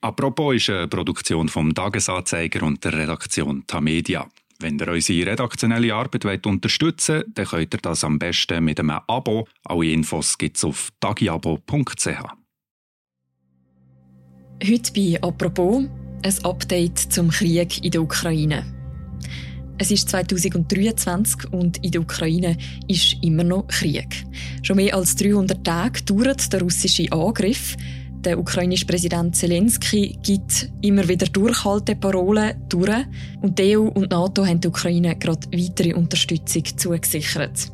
Apropos ist eine Produktion vom Tagesanzeiger und der Redaktion Tamedia. Wenn ihr unsere redaktionelle Arbeit unterstützen wollt, dann könnt ihr das am besten mit einem Abo. Alle Infos gibt es auf tagiabo.ch. Heute bei «Apropos» ein Update zum Krieg in der Ukraine. Es ist 2023 und in der Ukraine ist immer noch Krieg. Schon mehr als 300 Tage dauert der russische Angriff. Der ukrainische Präsident Zelensky gibt immer wieder Durchhalteparolen durch. Und die EU und die NATO haben der Ukraine gerade weitere Unterstützung zugesichert.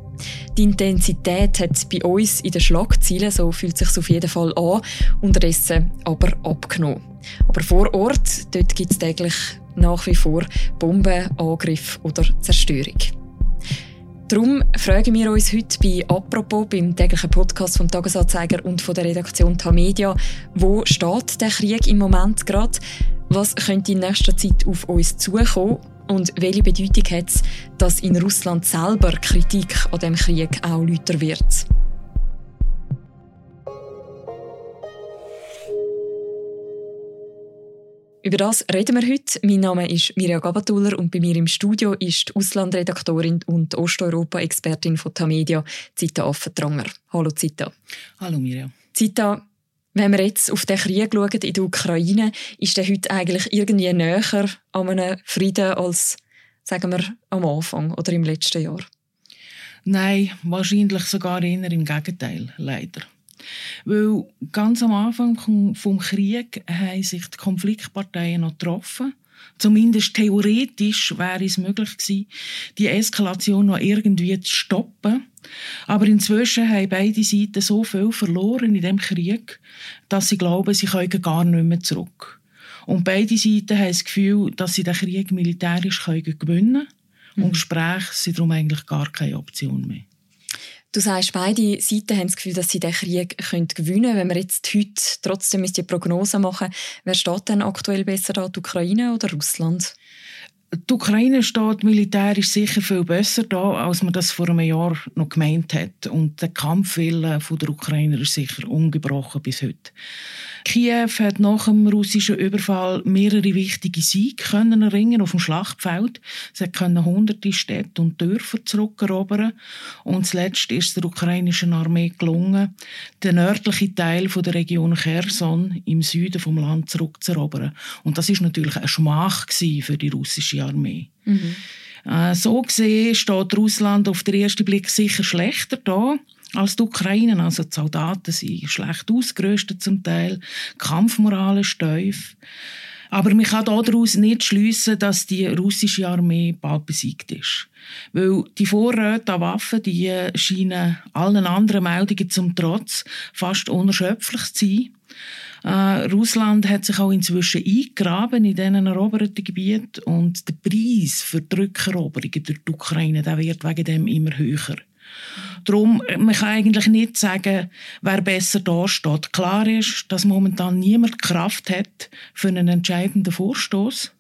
Die Intensität hat bei uns in den Schlagzeilen, so fühlt es sich auf jeden Fall an, unterdessen aber abgenommen. Aber vor Ort, dort gibt es täglich nach wie vor Bombenangriff oder Zerstörung. Darum fragen wir uns heute bei «Apropos», beim täglichen Podcast vom Tagesanzeiger und von der Redaktion Tamedia, wo steht der Krieg im Moment gerade? Was könnte in nächster Zeit auf uns zukommen? Und welche Bedeutung hat es, dass in Russland selber Kritik an dem Krieg auch lauter wird? Über das reden wir heute. Mein Name ist Mirja Gabatuller und bei mir im Studio ist die Auslandredaktorin und Osteuropa-Expertin von Tamedia, Zita Affentranger. Hallo Zita. Hallo Mirja. Zita, wenn wir jetzt auf den Krieg schauen in der Ukraine, ist der heute eigentlich irgendwie näher an einem Frieden als, sagen wir, am Anfang oder im letzten Jahr? Nein, wahrscheinlich sogar eher im Gegenteil, leider. Weil ganz am Anfang vom Krieg haben sich die Konfliktparteien noch getroffen. Zumindest theoretisch wäre es möglich gewesen, die Eskalation noch irgendwie zu stoppen. Aber inzwischen haben beide Seiten so viel verloren in dem Krieg, dass sie glauben, sie können gar nicht mehr zurück. Und beide Seiten haben das Gefühl, dass sie den Krieg militärisch gewinnen können. Und mhm. Gespräche sind darum eigentlich gar keine Option mehr. Du sagst, beide Seiten haben das Gefühl, dass sie den Krieg gewinnen können. Wenn wir jetzt heute trotzdem die Prognose machen, wer steht denn aktuell besser da, die Ukraine oder Russland? Die Ukraine steht militärisch sicher viel besser da, als man das vor einem Jahr noch gemeint hat. Und der Kampfwille der Ukrainer ist sicher ungebrochen bis heute. Kiew hat nach dem russischen Überfall mehrere wichtige Siege können erringen auf dem Schlachtfeld. Sie können hunderte Städte und Dörfer zurückerobern. Und zuletzt ist es der ukrainischen Armee gelungen, den nördlichen Teil der Region Cherson im Süden vom Land zurückzuerobern. Und das ist natürlich ein Schmach für die russische Armee. Mhm. Äh, so gesehen steht Russland auf den ersten Blick sicher schlechter da als die Ukraine. Also die Soldaten sind schlecht ausgerüstet zum Teil, Kampfmoral ist tief. Aber man kann daraus nicht schliessen, dass die russische Armee bald besiegt ist. Weil die Vorräte an Waffen, die scheinen allen anderen Meldungen zum Trotz fast unerschöpflich zu sein. Äh, Russland hat sich auch inzwischen eingegraben in diesen eroberten Gebieten und der Preis für die Rückeroberungen durch die Ukraine der wird wegen dem immer höher. Darum, man kann eigentlich nicht sagen, wer besser dasteht. Klar ist, dass momentan niemand Kraft hat für einen entscheidenden Vorstoß.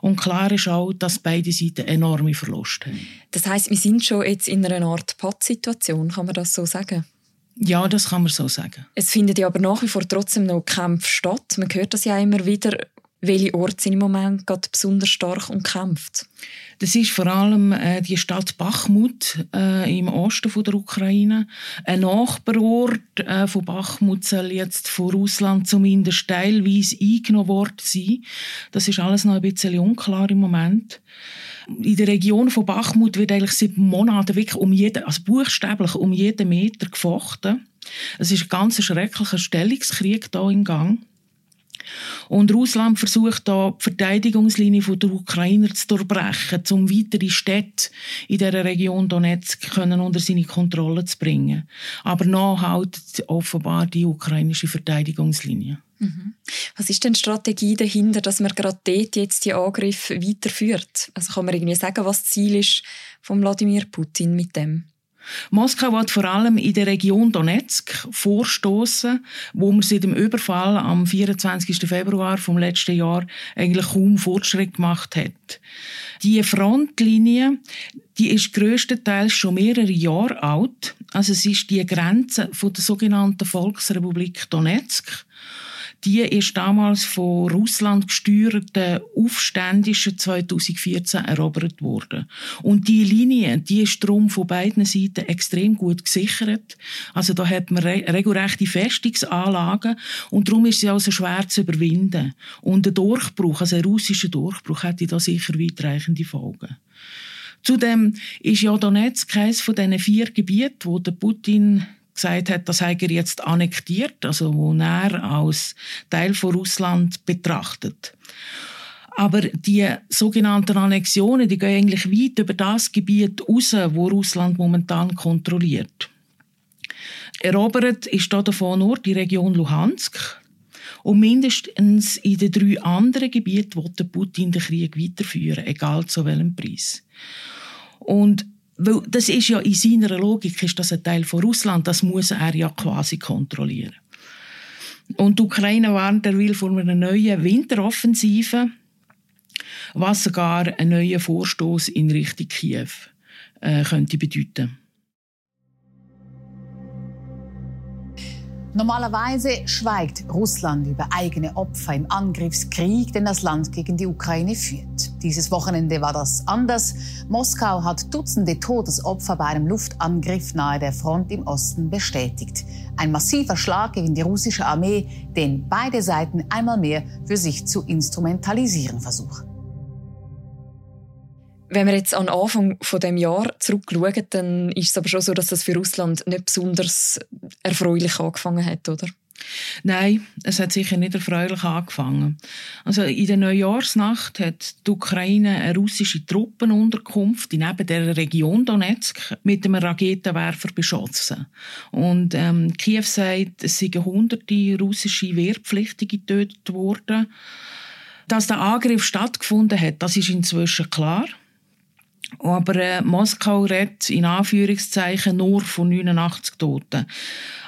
Und klar ist auch, dass beide Seiten enorme Verluste haben. Das heißt, wir sind schon jetzt in einer Art Pattsituation, kann man das so sagen? Ja, das kann man so sagen. Es findet ja aber nach wie vor trotzdem noch Kämpfe statt. Man hört das ja immer wieder. Welche Orte sind im Moment gerade besonders stark umkämpft? Das ist vor allem äh, die Stadt Bachmut äh, im Osten von der Ukraine. Ein Nachbarort äh, von Bachmut soll jetzt von Russland zumindest teilweise eingenommen worden sein. Das ist alles noch ein bisschen unklar im Moment. In der Region von Bachmut wird eigentlich seit Monaten wirklich um jeden, also buchstäblich um jeden Meter gefochten. Es ist ein ganz schrecklicher Stellungskrieg da in Gang. Und Russland versucht da die Verteidigungslinie der Ukrainer zu durchbrechen, um weitere Städte in der Region Donetsk unter seine Kontrolle zu bringen. Aber noch halt offenbar die ukrainische Verteidigungslinie. Mhm. Was ist denn die Strategie dahinter, dass man gerade dort jetzt die Angriffe weiterführt? Also kann man irgendwie sagen, was das Ziel ist von Wladimir Putin mit dem? Moskau wird vor allem in der Region Donetsk vorstoßen, wo man seit dem Überfall am 24. Februar vom letzten Jahr eigentlich kaum Fortschritt gemacht hat. Die Frontlinie, die ist größtenteils schon mehrere Jahre alt. Also es ist die Grenze von der sogenannten Volksrepublik Donetsk die ist damals von Russland gesteuerten Aufständischen 2014 erobert worden. Und die Linie, die ist darum von beiden Seiten extrem gut gesichert. Also da hat man re regelrechte Festungsanlagen und darum ist sie also schwer zu überwinden. Und ein Durchbruch, also ein russischer Durchbruch, hätte da sicher weitreichende Folgen. Zudem ist ja Donetsk eines von diesen vier Gebieten, wo der Putin gesagt hat, das hat er jetzt annektiert, also wo er als Teil von Russland betrachtet. Aber die sogenannten Annexionen, die gehen eigentlich weit über das Gebiet raus, wo Russland momentan kontrolliert. Erobert ist davon nur die Region Luhansk. Und mindestens in den drei anderen Gebieten will Putin den Krieg weiterführen, egal zu welchem Preis. Und weil das ist ja in seiner Logik ist das ein Teil von Russland, das muss er ja quasi kontrollieren. Und die Ukraine warnt, er will von einer neuen Winteroffensive, was sogar einen neuen Vorstoß in Richtung Kiew äh, könnte bedeuten. Normalerweise schweigt Russland über eigene Opfer im Angriffskrieg, den das Land gegen die Ukraine führt. Dieses Wochenende war das anders. Moskau hat Dutzende Todesopfer bei einem Luftangriff nahe der Front im Osten bestätigt. Ein massiver Schlag gegen die russische Armee, den beide Seiten einmal mehr für sich zu instrumentalisieren versuchen. Wenn wir jetzt an Anfang von dem Jahr zurückschauen, dann ist es aber schon so, dass das für Russland nicht besonders erfreulich angefangen hat, oder? Nein, es hat sicher nicht erfreulich angefangen. Also in der Neujahrsnacht hat die Ukraine eine russische Truppenunterkunft neben der Region Donetsk mit einem Raketenwerfer beschossen. Und ähm, Kiew sagt, es seien hunderte russische Wehrpflichtige getötet worden. Dass der Angriff stattgefunden hat, das ist inzwischen klar. Aber äh, Moskau redet in Anführungszeichen nur von 89 Toten.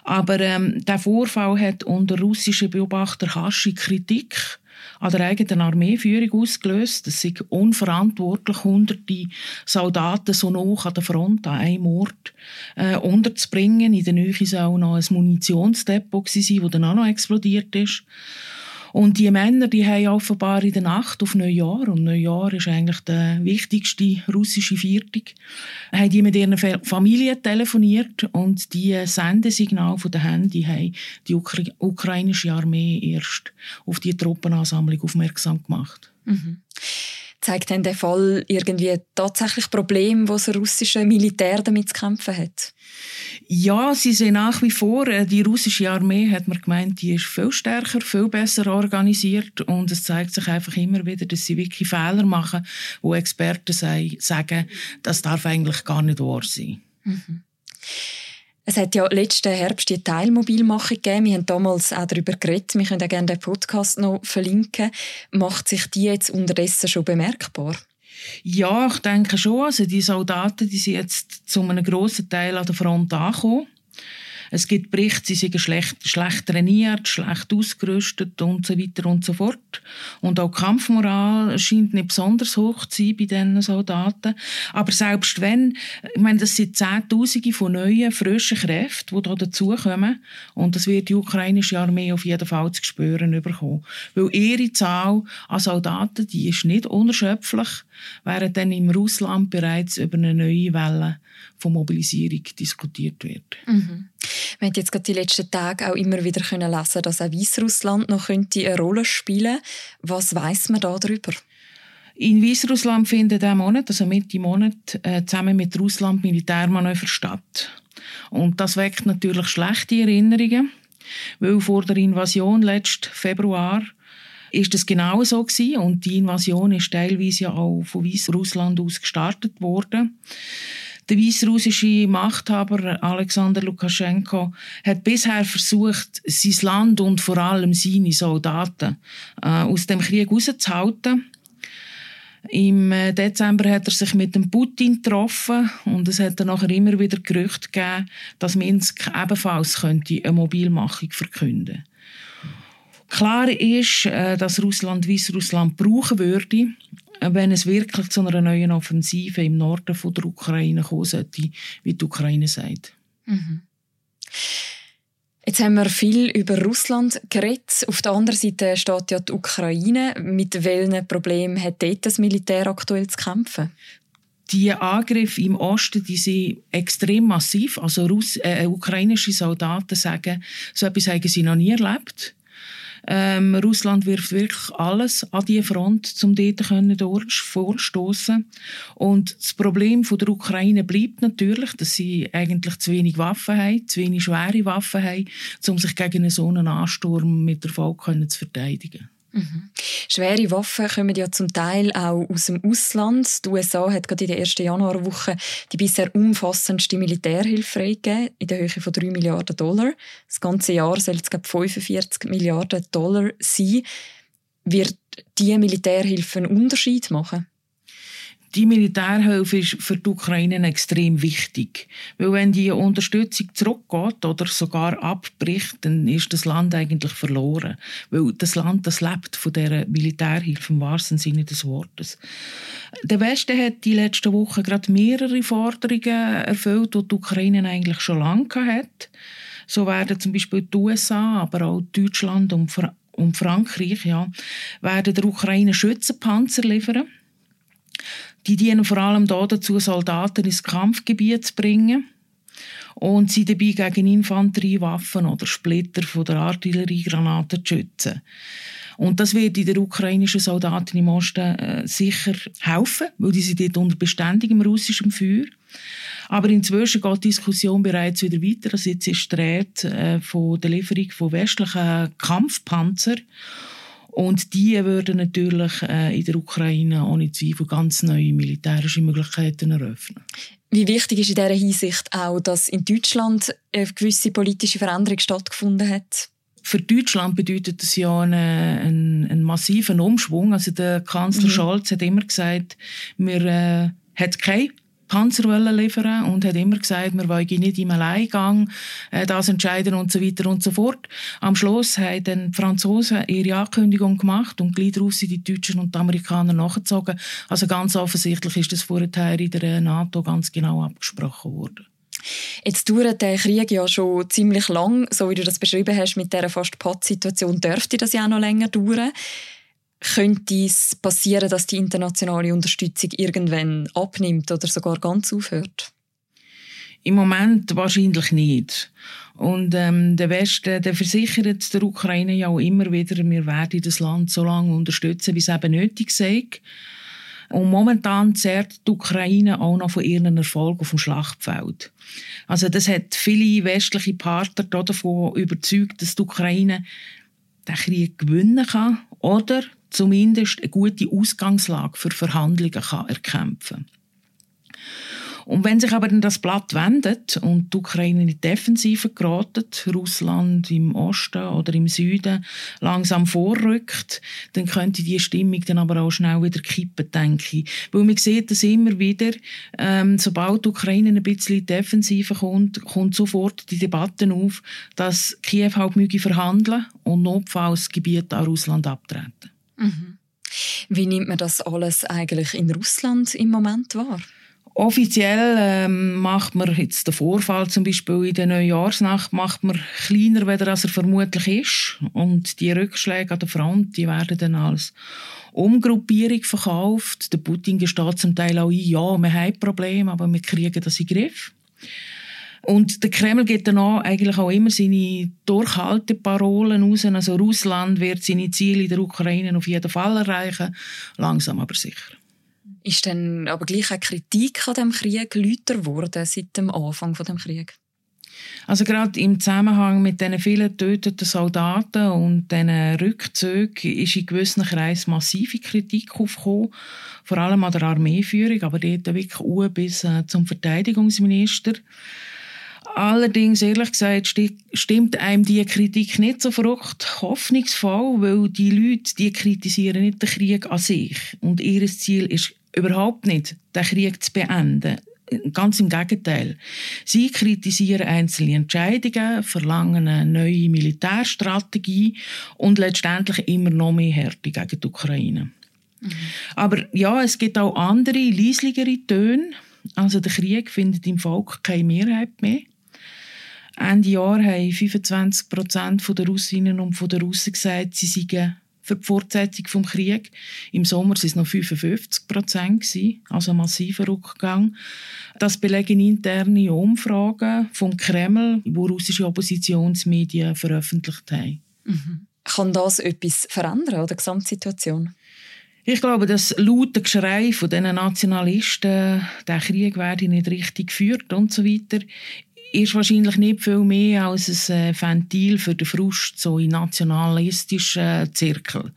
Aber ähm, der Vorfall hat unter russischen Beobachter Haschi Kritik an der eigenen Armeeführung ausgelöst. Es sind unverantwortlich, hunderte Soldaten so nah an der Front an einem Ort äh, unterzubringen. In der Nähe soll auch noch ein Munitionsdepot sein, das dann auch noch explodiert ist. Und die Männer, die haben offenbar in der Nacht auf Neujahr, und Neujahr ist eigentlich der wichtigste russische Viertag, haben die mit ihren Familien telefoniert und die Sendesignale von den Handy haben die Ukra ukrainische Armee erst auf die Truppenansammlung aufmerksam gemacht. Mhm. Zeigt denn der Fall irgendwie tatsächlich Probleme, wo das russische Militär damit zu kämpfen hat? Ja, sie sind nach wie vor, äh, die russische Armee hat man gemeint, die ist viel stärker, viel besser organisiert und es zeigt sich einfach immer wieder, dass sie wirklich Fehler machen, wo Experten sagen, das darf eigentlich gar nicht wahr sein. Mhm. Es hat ja letzten Herbst die Teilmobilmachung gegeben. Wir haben damals auch darüber geredet. Wir können auch gerne den Podcast noch verlinken. Macht sich die jetzt unterdessen schon bemerkbar? Ja, ich denke schon. Also die Soldaten die sind jetzt zu einem grossen Teil an der Front angekommen. Es gibt Berichte, sie sind schlecht, schlecht trainiert, schlecht ausgerüstet und so weiter und so fort. Und auch die Kampfmoral scheint nicht besonders hoch zu sein bei diesen Soldaten. Aber selbst wenn, ich meine, das sind Zehntausende von neuen, frischen Kräften, die hier dazukommen. Und das wird die ukrainische Armee auf jeden Fall zu spüren bekommen. Weil ihre Zahl an Soldaten, die ist nicht unerschöpflich, während dann im Russland bereits über eine neue Welle von Mobilisierung diskutiert wird. Mhm. Wir haben jetzt gerade die letzten Tage auch immer wieder können lesen, dass auch Weißrussland noch könnte eine Rolle spielen. Was weiß man da darüber? In Weißrussland findet dieser Monat, also Mitte Monat, äh, zusammen mit Russland Militärmanöver statt. Und das weckt natürlich schlechte Erinnerungen, weil vor der Invasion letzten Februar ist das genau so gewesen. und die Invasion ist teilweise ja auch von Weißrussland aus gestartet worden. Der weißrussische Machthaber Alexander Lukaschenko hat bisher versucht, sein Land und vor allem seine Soldaten äh, aus dem Krieg rauszuhalten. Im äh, Dezember hat er sich mit dem Putin getroffen und es hat dann nachher immer wieder Gerüchte gegeben, dass Minsk ebenfalls könnte eine Mobilmachung verkünden. Klar ist, äh, dass Russland Weißrussland brauchen würde, wenn es wirklich zu einer neuen Offensive im Norden von der Ukraine kommen sollte, wie die Ukraine sagt. Mhm. Jetzt haben wir viel über Russland geredet. Auf der anderen Seite steht ja die Ukraine. Mit welchen Problemen hat dort das Militär aktuell zu kämpfen? Die Angriffe im Osten die sind extrem massiv. Also Russ äh, ukrainische Soldaten sagen, so etwas haben sie noch nie erlebt. Ähm, Russland wirft wirklich alles an die Front, um dort vorstoßen. Und das Problem von der Ukraine bleibt natürlich, dass sie eigentlich zu wenig Waffen haben, zu wenig schwere Waffen haben, um sich gegen so einen Ansturm mit Erfolg zu verteidigen. Mhm. Schwere Waffen kommen ja zum Teil auch aus dem Ausland. Die USA hat gerade in der ersten Januarwoche die bisher umfassendste Militärhilfe freigegeben, in der Höhe von 3 Milliarden Dollar. Das ganze Jahr soll es 45 Milliarden Dollar sein. Wird diese Militärhilfe einen Unterschied machen? Die Militärhilfe ist für die Ukraine extrem wichtig. Weil wenn die Unterstützung zurückgeht oder sogar abbricht, dann ist das Land eigentlich verloren. Weil das Land, das lebt von dieser Militärhilfe im wahrsten Sinne des Wortes. Der Westen hat die letzten Wochen gerade mehrere Forderungen erfüllt, die die Ukraine eigentlich schon lange hat. So werden zum Beispiel die USA, aber auch Deutschland und, Frankreich ja, werden der Ukraine Schützenpanzer liefern. Die dienen vor allem dazu, Soldaten ins Kampfgebiet zu bringen und sie dabei gegen Infanteriewaffen oder Splitter von der Artilleriegranaten zu schützen. Und das wird der ukrainischen Soldaten im Osten äh, sicher helfen, weil die sind dort unter beständigem russischem Feuer. Aber inzwischen geht die Diskussion bereits wieder weiter. Also jetzt ist die Rede äh, von der Lieferung von westlichen Kampfpanzer. Und die würden natürlich äh, in der Ukraine ohne Zweifel ganz neue militärische Möglichkeiten eröffnen. Wie wichtig ist in dieser Hinsicht auch, dass in Deutschland eine gewisse politische Veränderung stattgefunden hat? Für Deutschland bedeutet das ja einen, einen, einen massiven Umschwung. Also der Kanzler mhm. Scholz hat immer gesagt, wir äh, hat keine Panzer liefern und hat immer gesagt, wir wollen nicht im Alleingang äh, das entscheiden und so weiter und so fort. Am Schluss haben dann die Franzosen ihre Ankündigung gemacht und gleich darauf sind die Deutschen und die Amerikaner nachgezogen. Also ganz offensichtlich ist das vorher in der NATO ganz genau abgesprochen worden. Jetzt dauert der Krieg ja schon ziemlich lang, so wie du das beschrieben hast, mit dieser fast Pott-Situation dürfte das ja auch noch länger dauern könnte es passieren, dass die internationale Unterstützung irgendwann abnimmt oder sogar ganz aufhört? Im Moment wahrscheinlich nicht. Und ähm, der Westen der versichert der Ukraine ja auch immer wieder, wir werden das Land so lange unterstützen, wie es eben nötig sei. Und momentan zehrt die Ukraine auch noch von ihren Erfolgen auf dem Schlachtfeld. Also das hat viele westliche Partner davon überzeugt, dass die Ukraine den Krieg gewinnen kann oder zumindest eine gute Ausgangslage für Verhandlungen kann erkämpfen und wenn sich aber dann das Blatt wendet und die Ukraine in die Defensive geratet, Russland im Osten oder im Süden langsam vorrückt, dann könnte die Stimmung dann aber auch schnell wieder kippen, denke ich. Weil man sieht das immer wieder, ähm, sobald die Ukraine ein bisschen in die Defensive kommt, kommt sofort die Debatte auf, dass Kiew halt verhandeln und notfalls das Gebiet an Russland abtreten. Mhm. Wie nimmt man das alles eigentlich in Russland im Moment wahr? Offiziell ähm, macht man jetzt den Vorfall zum Beispiel in der Neujahrsnacht macht man kleiner, als er vermutlich ist. Und die Rückschläge an der Front, die werden dann als Umgruppierung verkauft. Der Putin gesteht zum Teil auch ein, ja, wir haben Probleme, aber wir kriegen das in den Griff. Und der Kreml geht dann auch eigentlich auch immer seine Durchhalteparolen raus. Also Russland wird seine Ziele in der Ukraine auf jeden Fall erreichen, langsam aber sicher. Ist dann aber gleich eine Kritik an dem Krieg lauter geworden seit dem Anfang von dem Krieg? Also gerade im Zusammenhang mit den vielen getöteten Soldaten und diesen Rückzügen ist in gewissen Kreisen massive Kritik aufgekommen, vor allem an der Armeeführung, aber dort wirklich bis zum Verteidigungsminister. Allerdings, ehrlich gesagt, stimmt einem die Kritik nicht so verrückt hoffnungsvoll, weil die Leute, die kritisieren nicht den Krieg an sich. Und ihr Ziel ist überhaupt nicht, den Krieg zu beenden. Ganz im Gegenteil. Sie kritisieren einzelne Entscheidungen, verlangen eine neue Militärstrategie und letztendlich immer noch mehr Härte gegen die Ukraine. Mhm. Aber ja, es gibt auch andere, leisligere Töne. Also der Krieg findet im Volk keine Mehrheit mehr. Ende Jahr haben 25 Prozent der Russinnen und der Russen gesagt, sie seien für die Fortsetzung des Krieges. Im Sommer waren es noch 55 Prozent, also ein massiver Rückgang. Das belegen interne Umfragen vom Kreml, die russische Oppositionsmedien veröffentlicht haben. Mhm. Kann das etwas verändern an der Gesamtsituation? Ich glaube, das laute Geschrei von diesen Nationalisten, der Krieg werde nicht richtig geführt und so weiter, ist wahrscheinlich nicht viel mehr als ein äh, Ventil für den Frust so in nationalistischen Zirkel.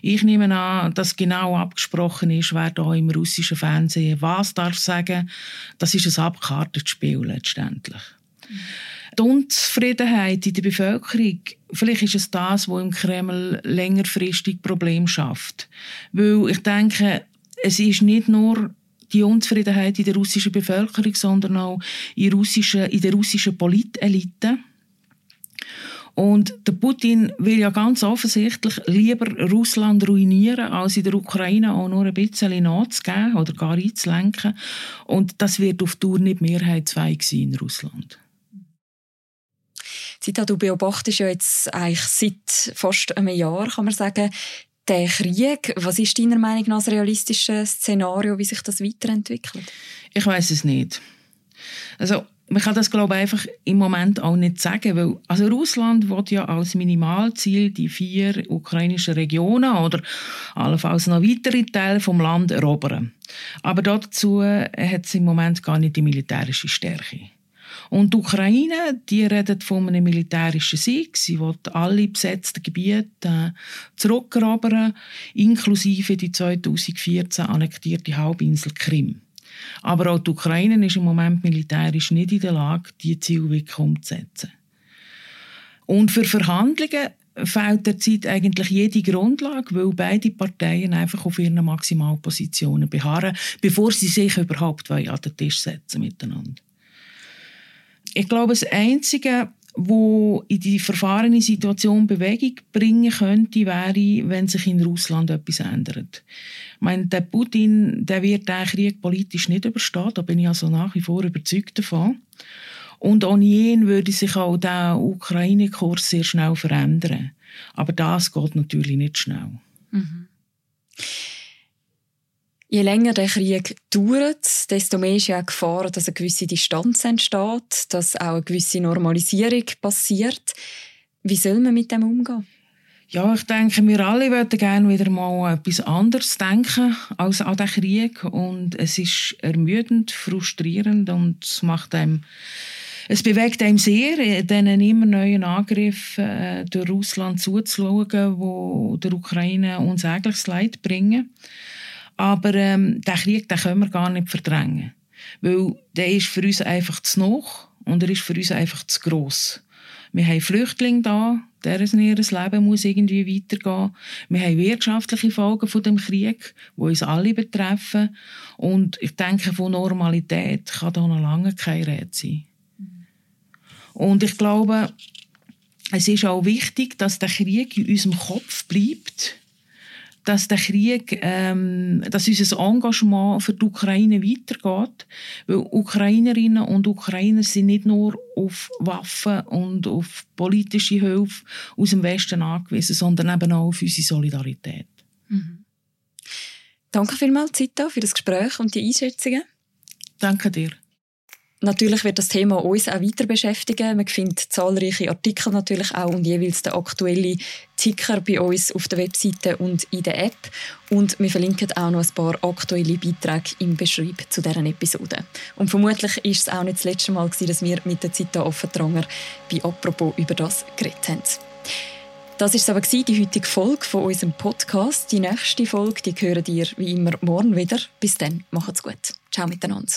Ich nehme an, dass genau abgesprochen ist, wer da im russischen Fernsehen was darf sagen. Das ist ein abgekartetes Spiel letztendlich. Die Unzufriedenheit in der Bevölkerung, vielleicht ist es das, was im Kreml längerfristig Probleme schafft. Weil ich denke, es ist nicht nur die Unzufriedenheit in der russischen Bevölkerung, sondern auch in, russischen, in der russischen Politelite. Und der Putin will ja ganz offensichtlich lieber Russland ruinieren, als in der Ukraine auch nur ein bisschen nachzugeben oder gar einzulenken. Und das wird auf Dauer nicht mehrheitsfähig sein in Russland. Zita, du beobachtest ja jetzt eigentlich seit fast einem Jahr, kann man sagen, den Krieg. Was ist deiner Meinung nach das realistische Szenario, wie sich das weiterentwickelt? Ich weiß es nicht. Also man kann das glaube ich einfach im Moment auch nicht sagen, weil also Russland wird ja als Minimalziel die vier ukrainischen Regionen oder allenfalls noch weitere Teile vom Land erobern. Aber dazu hat es im Moment gar nicht die militärische Stärke. Und die Ukraine, die redet von einem militärischen Sieg. Sie will alle besetzten Gebiete äh, zurückerobern, inklusive die 2014 annektierte Halbinsel Krim. Aber auch die Ukraine ist im Moment militärisch nicht in der Lage, diese Ziele wirklich umzusetzen. Und für Verhandlungen fehlt derzeit eigentlich jede Grundlage, weil beide Parteien einfach auf ihren Maximalpositionen beharren, bevor sie sich überhaupt an den Tisch setzen miteinander. Ich glaube, das Einzige, wo in die verfahrene Situation Bewegung bringen könnte, wäre, wenn sich in Russland etwas ändert. Ich meine, der Putin, der wird den Krieg politisch nicht überstehen, da bin ich also nach wie vor überzeugt davon. Und ohne ihn würde sich auch der Ukraine-Kurs sehr schnell verändern. Aber das geht natürlich nicht schnell. Mhm. Je länger der Krieg dauert, desto mehr ist ja auch Gefahr, dass eine gewisse Distanz entsteht, dass auch eine gewisse Normalisierung passiert. Wie soll man mit dem umgehen? Ja, ich denke, wir alle würden gerne wieder mal etwas anderes denken als an den Krieg. Und es ist ermüdend, frustrierend und es macht einem es bewegt einem sehr, diesen immer neuen Angriffen äh, durch Russland zuzuschauen, wo der Ukraine unsägliches Leid bringen. Aber ähm, den Krieg den können wir gar nicht verdrängen. Weil der ist für uns einfach zu noch und er ist für uns einfach zu gross. Wir haben Flüchtlinge da, deren Leben muss irgendwie weitergehen. Wir haben wirtschaftliche Folgen von dem Krieg, die uns alle betreffen. Und ich denke, von Normalität kann da noch lange keine Rede sein. Und ich glaube, es ist auch wichtig, dass der Krieg in unserem Kopf bleibt dass der Krieg, ähm, dass unser Engagement für die Ukraine weitergeht. Weil Ukrainerinnen und Ukrainer sind nicht nur auf Waffen und auf politische Hilfe aus dem Westen angewiesen, sondern eben auch auf unsere Solidarität. Mhm. Danke vielmals, Zita, für das Gespräch und die Einschätzungen. Danke dir. Natürlich wird das Thema uns auch weiter beschäftigen. Man findet zahlreiche Artikel natürlich auch und jeweils den aktuellen Ticker bei uns auf der Webseite und in der App. Und wir verlinken auch noch ein paar aktuelle Beiträge im Beschreib zu deren Episode. Und vermutlich ist es auch nicht das letzte Mal, gewesen, dass wir mit der Zita Offentranger bei «Apropos» über das geredet haben. Das war aber die heutige Folge von unserem Podcast. Die nächste Folge die hören ihr wie immer morgen wieder. Bis dann, macht's gut. Ciao miteinander.